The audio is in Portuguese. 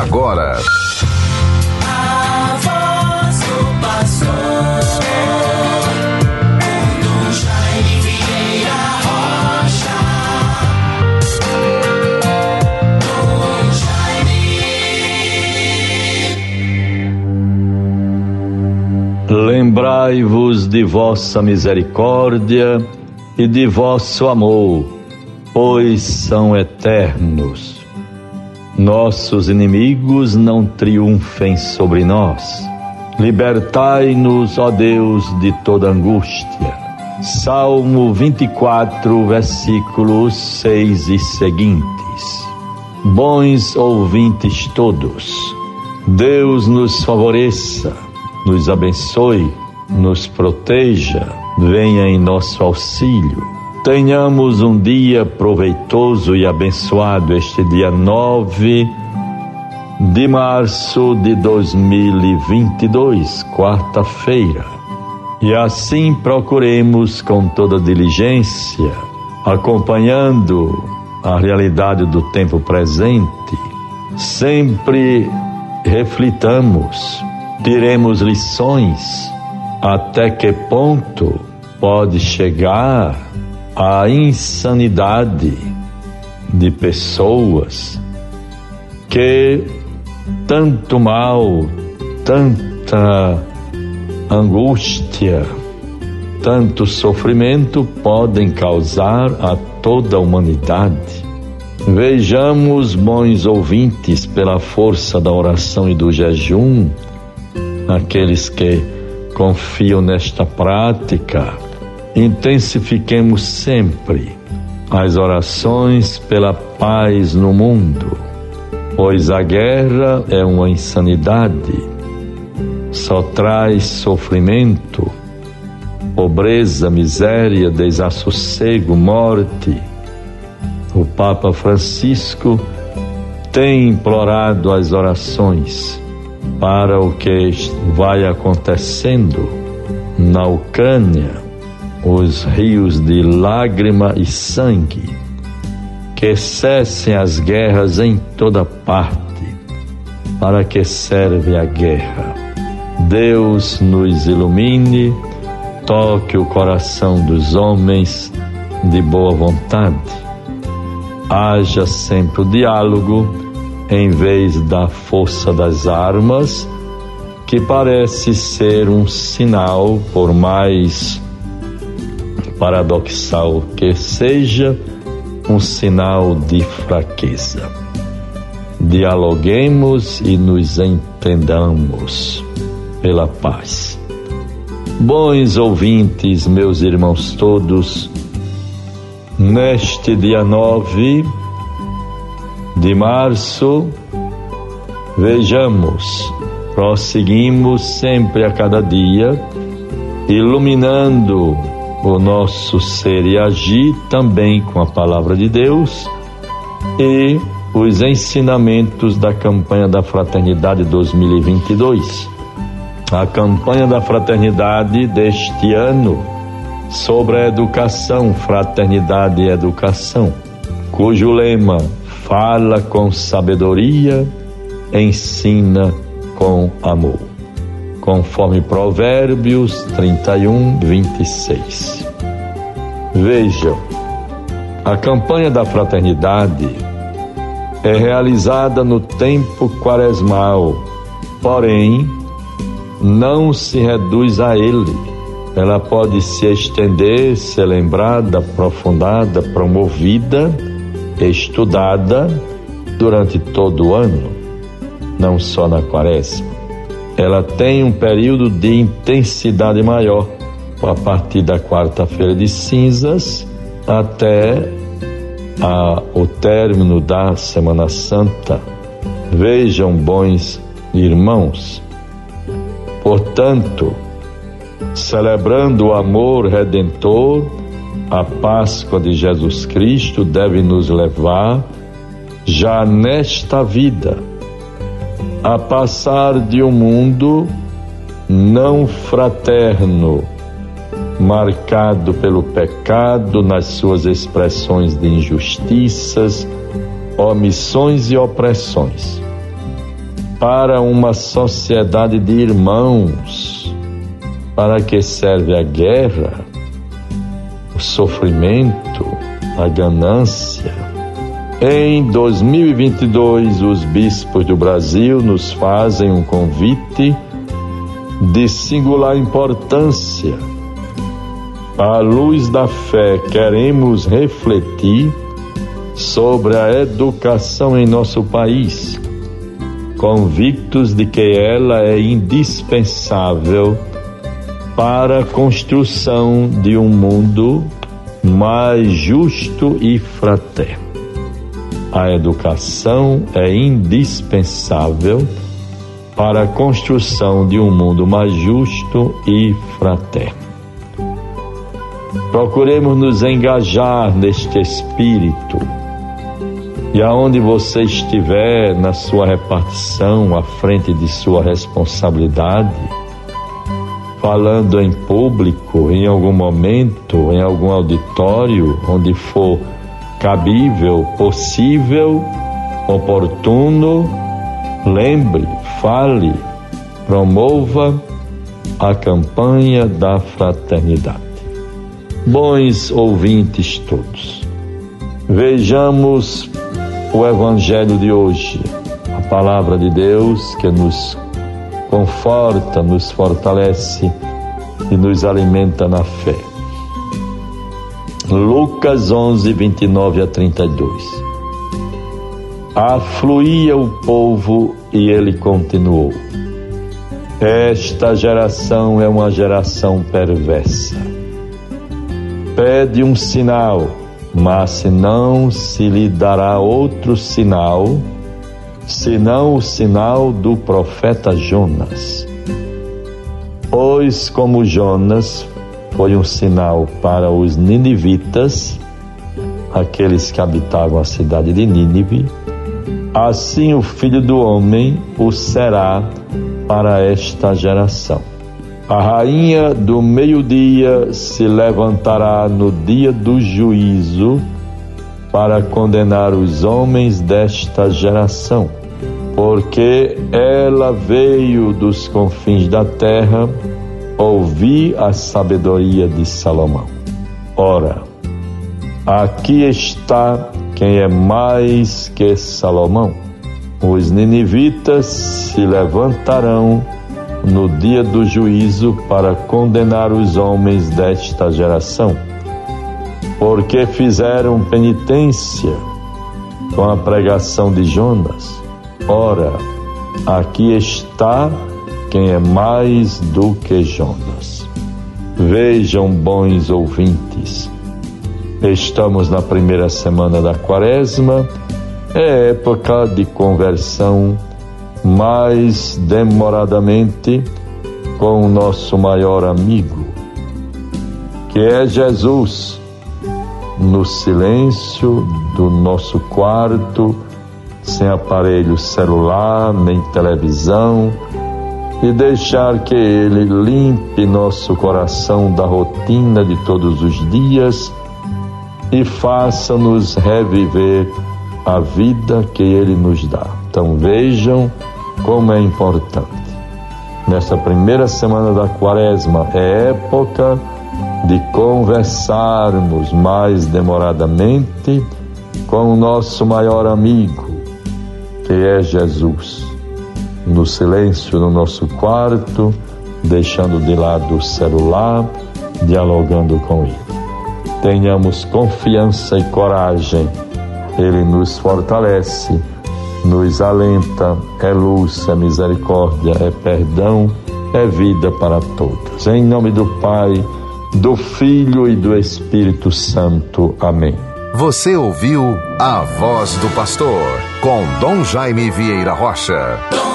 agora. A voz do pastor. Lembrai-vos de vossa misericórdia e de vosso amor, pois são eternos. Nossos inimigos não triunfem sobre nós. Libertai-nos, ó Deus, de toda angústia. Salmo 24, versículos 6 e seguintes. Bons ouvintes todos, Deus nos favoreça, nos abençoe, nos proteja, venha em nosso auxílio Tenhamos um dia proveitoso e abençoado este dia 9 de março de 2022, quarta-feira. E assim procuremos com toda diligência, acompanhando a realidade do tempo presente, sempre reflitamos, tiremos lições até que ponto pode chegar a insanidade de pessoas que tanto mal, tanta angústia, tanto sofrimento podem causar a toda a humanidade. Vejamos, bons ouvintes, pela força da oração e do jejum, aqueles que confiam nesta prática, intensifiquemos sempre as orações pela paz no mundo, pois a guerra é uma insanidade, só traz sofrimento, pobreza, miséria, desassossego, morte. O Papa Francisco tem implorado as orações para o que vai acontecendo na Ucrânia os rios de lágrima e sangue, que cessem as guerras em toda parte. Para que serve a guerra? Deus nos ilumine, toque o coração dos homens de boa vontade. Haja sempre o diálogo em vez da força das armas, que parece ser um sinal, por mais paradoxal que seja um sinal de fraqueza. Dialoguemos e nos entendamos pela paz. Bons ouvintes, meus irmãos todos, neste dia 9 de março, vejamos, prosseguimos sempre a cada dia, iluminando o nosso ser e agir também com a palavra de Deus e os ensinamentos da campanha da Fraternidade 2022. A campanha da Fraternidade deste ano sobre a educação, fraternidade e educação, cujo lema fala com sabedoria, ensina com amor conforme Provérbios 31, 26. Vejam, a campanha da fraternidade é realizada no tempo quaresmal, porém, não se reduz a ele. Ela pode se estender, ser lembrada, aprofundada, promovida, estudada durante todo o ano, não só na quaresma ela tem um período de intensidade maior, a partir da quarta-feira de cinzas até a, o término da Semana Santa. Vejam, bons irmãos, portanto, celebrando o amor redentor, a Páscoa de Jesus Cristo deve nos levar, já nesta vida, a passar de um mundo não fraterno, marcado pelo pecado nas suas expressões de injustiças, omissões e opressões, para uma sociedade de irmãos. Para que serve a guerra, o sofrimento, a ganância? Em 2022, os bispos do Brasil nos fazem um convite de singular importância. À luz da fé, queremos refletir sobre a educação em nosso país, convictos de que ela é indispensável para a construção de um mundo mais justo e fraterno. A educação é indispensável para a construção de um mundo mais justo e fraterno. Procuremos nos engajar neste espírito. E aonde você estiver na sua repartição, à frente de sua responsabilidade, falando em público, em algum momento, em algum auditório, onde for cabível, possível, oportuno, lembre, fale, promova a campanha da fraternidade. Bons ouvintes todos, vejamos o Evangelho de hoje, a palavra de Deus que nos conforta, nos fortalece e nos alimenta na fé. Lucas 11, 29 a 32. Afluía o povo e ele continuou: Esta geração é uma geração perversa. Pede um sinal, mas se não se lhe dará outro sinal, senão o sinal do profeta Jonas. Pois, como Jonas foi um sinal para os ninivitas, aqueles que habitavam a cidade de Nínive, assim o filho do homem o será para esta geração. A rainha do meio-dia se levantará no dia do juízo para condenar os homens desta geração, porque ela veio dos confins da terra ouvir a sabedoria de Salomão. Ora, aqui está quem é mais que Salomão. Os ninivitas se levantarão no dia do juízo para condenar os homens desta geração, porque fizeram penitência com a pregação de Jonas. Ora, aqui está quem é mais do que Jonas. Vejam, bons ouvintes, estamos na primeira semana da quaresma, é época de conversão mais demoradamente com o nosso maior amigo, que é Jesus, no silêncio do nosso quarto, sem aparelho celular nem televisão e deixar que Ele limpe nosso coração da rotina de todos os dias e faça-nos reviver a vida que Ele nos dá. Então vejam como é importante. Nesta primeira semana da quaresma é época de conversarmos mais demoradamente com o nosso maior amigo, que é Jesus no silêncio no nosso quarto, deixando de lado o celular, dialogando com Ele. Tenhamos confiança e coragem, Ele nos fortalece, nos alenta, é luz, é misericórdia, é perdão, é vida para todos. Em nome do Pai, do Filho e do Espírito Santo. Amém. Você ouviu a voz do pastor com Dom Jaime Vieira Rocha.